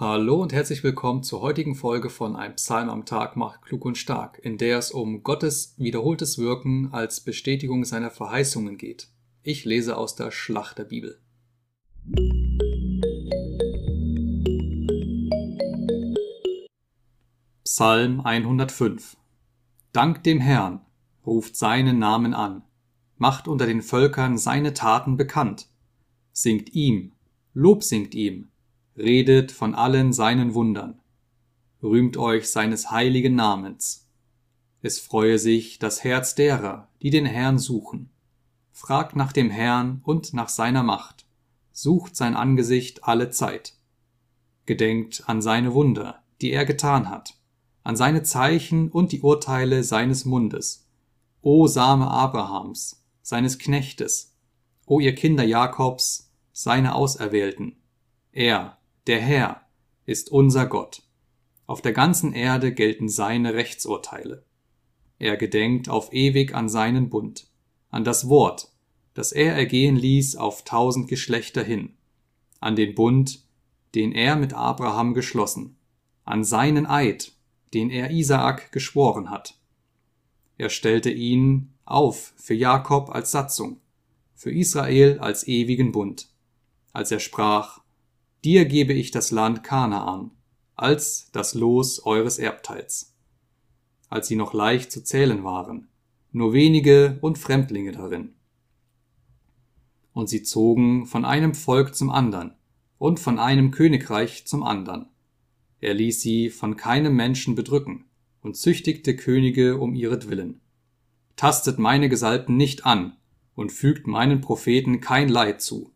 Hallo und herzlich willkommen zur heutigen Folge von Ein Psalm am Tag macht klug und stark, in der es um Gottes wiederholtes Wirken als Bestätigung seiner Verheißungen geht. Ich lese aus der Schlacht der Bibel. Psalm 105 Dank dem Herrn, ruft seinen Namen an, macht unter den Völkern seine Taten bekannt, singt ihm, Lob singt ihm, redet von allen seinen Wundern, rühmt euch seines heiligen Namens. Es freue sich das Herz derer, die den Herrn suchen. Fragt nach dem Herrn und nach seiner Macht, sucht sein Angesicht alle Zeit. Gedenkt an seine Wunder, die er getan hat, an seine Zeichen und die Urteile seines Mundes. O Same Abrahams, seines Knechtes, o ihr Kinder Jakobs, seine Auserwählten. Er, der Herr ist unser Gott. Auf der ganzen Erde gelten seine Rechtsurteile. Er gedenkt auf ewig an seinen Bund, an das Wort, das er ergehen ließ auf tausend Geschlechter hin, an den Bund, den er mit Abraham geschlossen, an seinen Eid, den er Isaak geschworen hat. Er stellte ihn auf für Jakob als Satzung, für Israel als ewigen Bund, als er sprach, Dir gebe ich das Land Kanaan, als das Los eures Erbteils. Als sie noch leicht zu zählen waren, nur wenige und Fremdlinge darin. Und sie zogen von einem Volk zum andern und von einem Königreich zum andern. Er ließ sie von keinem Menschen bedrücken und züchtigte Könige um ihretwillen. Tastet meine Gesalbten nicht an und fügt meinen Propheten kein Leid zu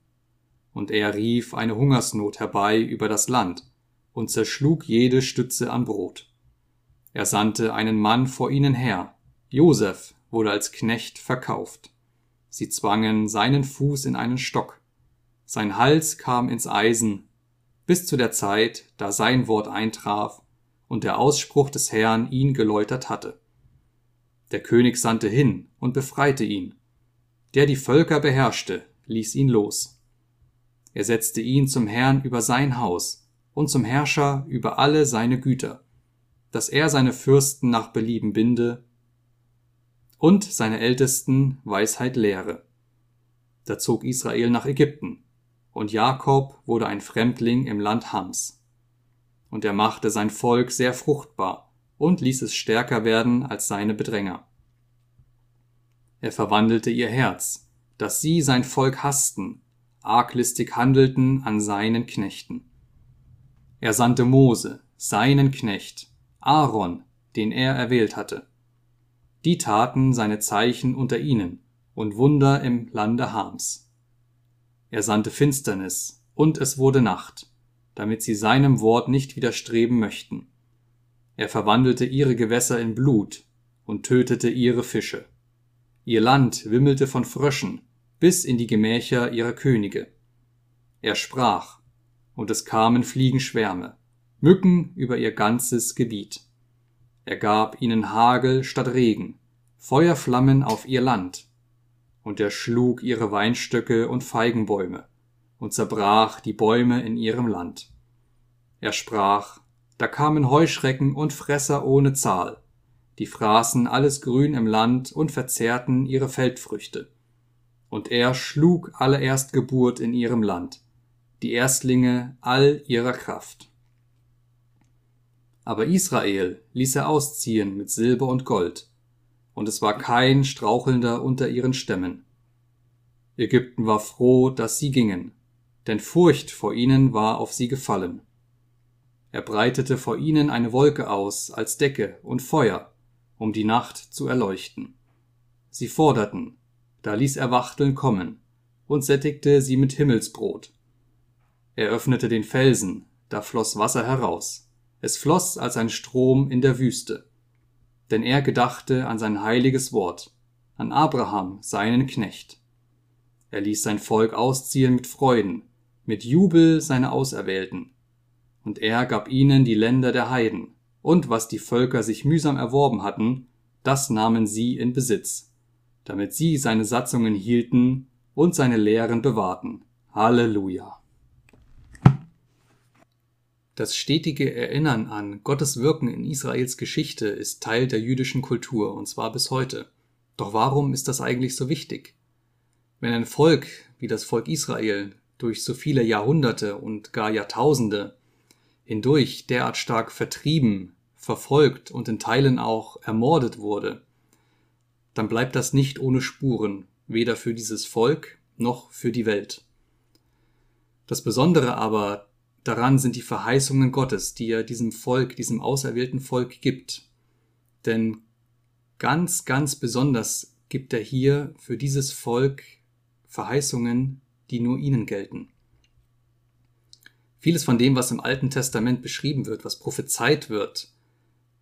und er rief eine Hungersnot herbei über das Land und zerschlug jede Stütze an Brot. Er sandte einen Mann vor ihnen her. Josef wurde als Knecht verkauft. Sie zwangen seinen Fuß in einen Stock. Sein Hals kam ins Eisen, bis zu der Zeit, da sein Wort eintraf und der Ausspruch des Herrn ihn geläutert hatte. Der König sandte hin und befreite ihn. Der die Völker beherrschte, ließ ihn los. Er setzte ihn zum Herrn über sein Haus und zum Herrscher über alle seine Güter, dass er seine Fürsten nach Belieben binde und seine Ältesten Weisheit lehre. Da zog Israel nach Ägypten, und Jakob wurde ein Fremdling im Land Hams. Und er machte sein Volk sehr fruchtbar und ließ es stärker werden als seine Bedränger. Er verwandelte ihr Herz, dass sie sein Volk hassten arglistig handelten an seinen Knechten. Er sandte Mose, seinen Knecht, Aaron, den er erwählt hatte. Die taten seine Zeichen unter ihnen und Wunder im Lande Hams. Er sandte Finsternis, und es wurde Nacht, damit sie seinem Wort nicht widerstreben möchten. Er verwandelte ihre Gewässer in Blut und tötete ihre Fische. Ihr Land wimmelte von Fröschen, bis in die Gemächer ihrer Könige. Er sprach, und es kamen Fliegenschwärme, Mücken über ihr ganzes Gebiet. Er gab ihnen Hagel statt Regen, Feuerflammen auf ihr Land, und er schlug ihre Weinstöcke und Feigenbäume und zerbrach die Bäume in ihrem Land. Er sprach, da kamen Heuschrecken und Fresser ohne Zahl, die fraßen alles Grün im Land und verzehrten ihre Feldfrüchte und er schlug alle Erstgeburt in ihrem Land, die Erstlinge all ihrer Kraft. Aber Israel ließ er ausziehen mit Silber und Gold, und es war kein Strauchelnder unter ihren Stämmen. Ägypten war froh, dass sie gingen, denn Furcht vor ihnen war auf sie gefallen. Er breitete vor ihnen eine Wolke aus als Decke und Feuer, um die Nacht zu erleuchten. Sie forderten, da ließ er Wachteln kommen und sättigte sie mit Himmelsbrot. Er öffnete den Felsen, da floss Wasser heraus. Es floss als ein Strom in der Wüste. Denn er gedachte an sein heiliges Wort, an Abraham, seinen Knecht. Er ließ sein Volk ausziehen mit Freuden, mit Jubel seine Auserwählten. Und er gab ihnen die Länder der Heiden, und was die Völker sich mühsam erworben hatten, das nahmen sie in Besitz damit sie seine Satzungen hielten und seine Lehren bewahrten. Halleluja. Das stetige Erinnern an Gottes Wirken in Israels Geschichte ist Teil der jüdischen Kultur, und zwar bis heute. Doch warum ist das eigentlich so wichtig? Wenn ein Volk wie das Volk Israel durch so viele Jahrhunderte und gar Jahrtausende hindurch derart stark vertrieben, verfolgt und in Teilen auch ermordet wurde, dann bleibt das nicht ohne Spuren, weder für dieses Volk noch für die Welt. Das Besondere aber daran sind die Verheißungen Gottes, die er diesem Volk, diesem auserwählten Volk gibt. Denn ganz, ganz besonders gibt er hier für dieses Volk Verheißungen, die nur ihnen gelten. Vieles von dem, was im Alten Testament beschrieben wird, was prophezeit wird,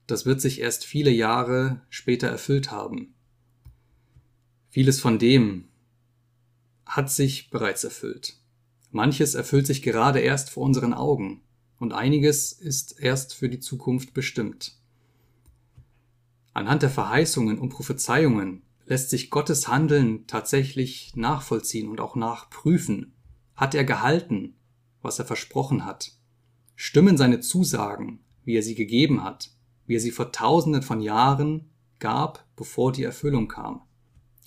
das wird sich erst viele Jahre später erfüllt haben. Vieles von dem hat sich bereits erfüllt. Manches erfüllt sich gerade erst vor unseren Augen und einiges ist erst für die Zukunft bestimmt. Anhand der Verheißungen und Prophezeiungen lässt sich Gottes Handeln tatsächlich nachvollziehen und auch nachprüfen. Hat er gehalten, was er versprochen hat? Stimmen seine Zusagen, wie er sie gegeben hat, wie er sie vor tausenden von Jahren gab, bevor die Erfüllung kam?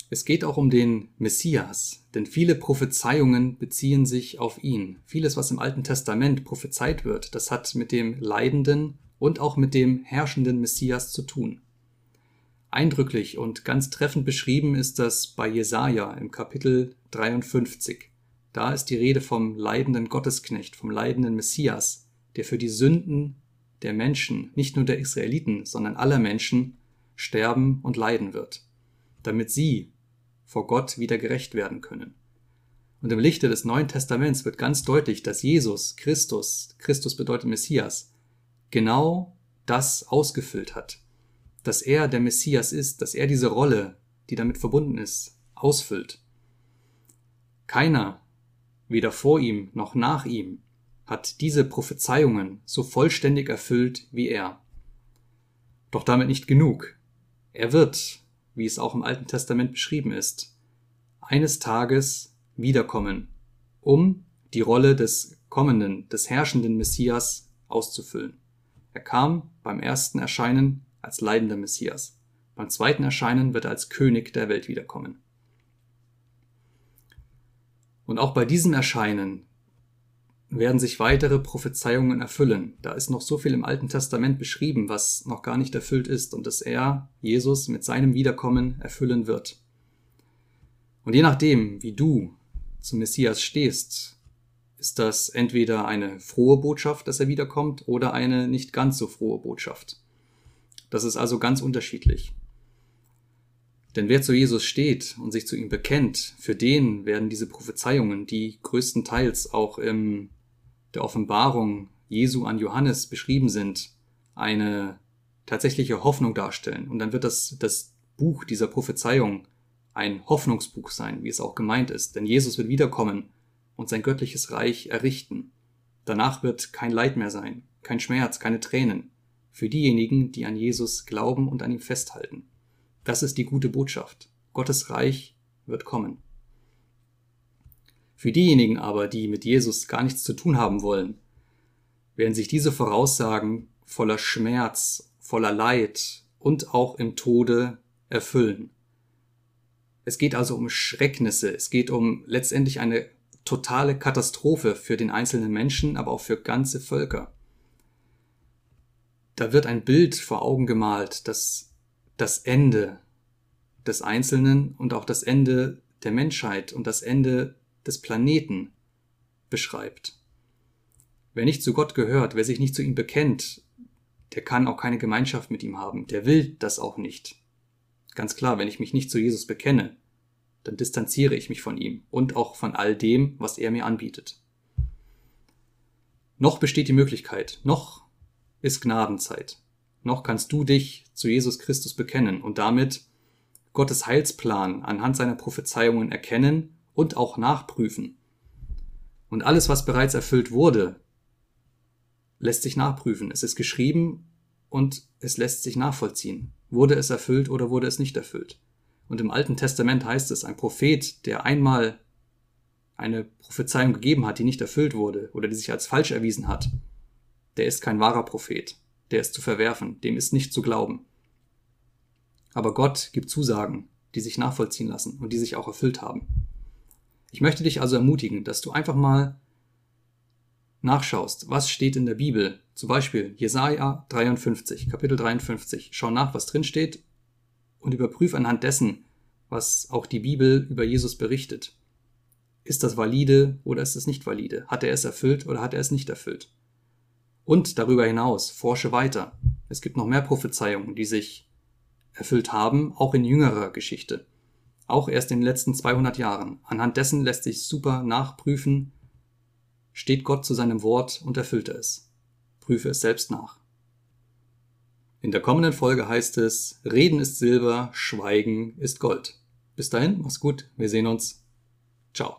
Es geht auch um den Messias, denn viele Prophezeiungen beziehen sich auf ihn. Vieles, was im Alten Testament prophezeit wird, das hat mit dem leidenden und auch mit dem herrschenden Messias zu tun. Eindrücklich und ganz treffend beschrieben ist das bei Jesaja im Kapitel 53. Da ist die Rede vom leidenden Gottesknecht, vom leidenden Messias, der für die Sünden der Menschen, nicht nur der Israeliten, sondern aller Menschen, sterben und leiden wird, damit sie vor Gott wieder gerecht werden können. Und im Lichte des Neuen Testaments wird ganz deutlich, dass Jesus, Christus, Christus bedeutet Messias, genau das ausgefüllt hat. Dass er der Messias ist, dass er diese Rolle, die damit verbunden ist, ausfüllt. Keiner, weder vor ihm noch nach ihm, hat diese Prophezeiungen so vollständig erfüllt wie er. Doch damit nicht genug. Er wird, wie es auch im Alten Testament beschrieben ist, eines Tages wiederkommen, um die Rolle des kommenden, des herrschenden Messias auszufüllen. Er kam beim ersten Erscheinen als leidender Messias. Beim zweiten Erscheinen wird er als König der Welt wiederkommen. Und auch bei diesem Erscheinen werden sich weitere Prophezeiungen erfüllen. Da ist noch so viel im Alten Testament beschrieben, was noch gar nicht erfüllt ist und das er, Jesus, mit seinem Wiederkommen erfüllen wird. Und je nachdem, wie du zum Messias stehst, ist das entweder eine frohe Botschaft, dass er wiederkommt, oder eine nicht ganz so frohe Botschaft. Das ist also ganz unterschiedlich. Denn wer zu Jesus steht und sich zu ihm bekennt, für den werden diese Prophezeiungen, die größtenteils auch im der Offenbarung Jesu an Johannes beschrieben sind, eine tatsächliche Hoffnung darstellen. Und dann wird das, das Buch dieser Prophezeiung ein Hoffnungsbuch sein, wie es auch gemeint ist. Denn Jesus wird wiederkommen und sein göttliches Reich errichten. Danach wird kein Leid mehr sein, kein Schmerz, keine Tränen. Für diejenigen, die an Jesus glauben und an ihm festhalten. Das ist die gute Botschaft. Gottes Reich wird kommen. Für diejenigen aber, die mit Jesus gar nichts zu tun haben wollen, werden sich diese Voraussagen voller Schmerz, voller Leid und auch im Tode erfüllen. Es geht also um Schrecknisse, es geht um letztendlich eine totale Katastrophe für den einzelnen Menschen, aber auch für ganze Völker. Da wird ein Bild vor Augen gemalt, das das Ende des Einzelnen und auch das Ende der Menschheit und das Ende des Planeten beschreibt. Wer nicht zu Gott gehört, wer sich nicht zu ihm bekennt, der kann auch keine Gemeinschaft mit ihm haben, der will das auch nicht. Ganz klar, wenn ich mich nicht zu Jesus bekenne, dann distanziere ich mich von ihm und auch von all dem, was er mir anbietet. Noch besteht die Möglichkeit, noch ist Gnadenzeit, noch kannst du dich zu Jesus Christus bekennen und damit Gottes Heilsplan anhand seiner Prophezeiungen erkennen und auch nachprüfen. Und alles, was bereits erfüllt wurde, lässt sich nachprüfen. Es ist geschrieben und es lässt sich nachvollziehen. Wurde es erfüllt oder wurde es nicht erfüllt? Und im Alten Testament heißt es, ein Prophet, der einmal eine Prophezeiung gegeben hat, die nicht erfüllt wurde oder die sich als falsch erwiesen hat, der ist kein wahrer Prophet, der ist zu verwerfen, dem ist nicht zu glauben. Aber Gott gibt Zusagen, die sich nachvollziehen lassen und die sich auch erfüllt haben. Ich möchte dich also ermutigen, dass du einfach mal nachschaust, was steht in der Bibel. Zum Beispiel Jesaja 53, Kapitel 53. Schau nach, was drin steht und überprüf anhand dessen, was auch die Bibel über Jesus berichtet. Ist das valide oder ist es nicht valide? Hat er es erfüllt oder hat er es nicht erfüllt? Und darüber hinaus, forsche weiter. Es gibt noch mehr Prophezeiungen, die sich erfüllt haben, auch in jüngerer Geschichte. Auch erst in den letzten 200 Jahren. Anhand dessen lässt sich super nachprüfen, steht Gott zu seinem Wort und erfüllt er es. Prüfe es selbst nach. In der kommenden Folge heißt es, Reden ist Silber, Schweigen ist Gold. Bis dahin, mach's gut, wir sehen uns. Ciao.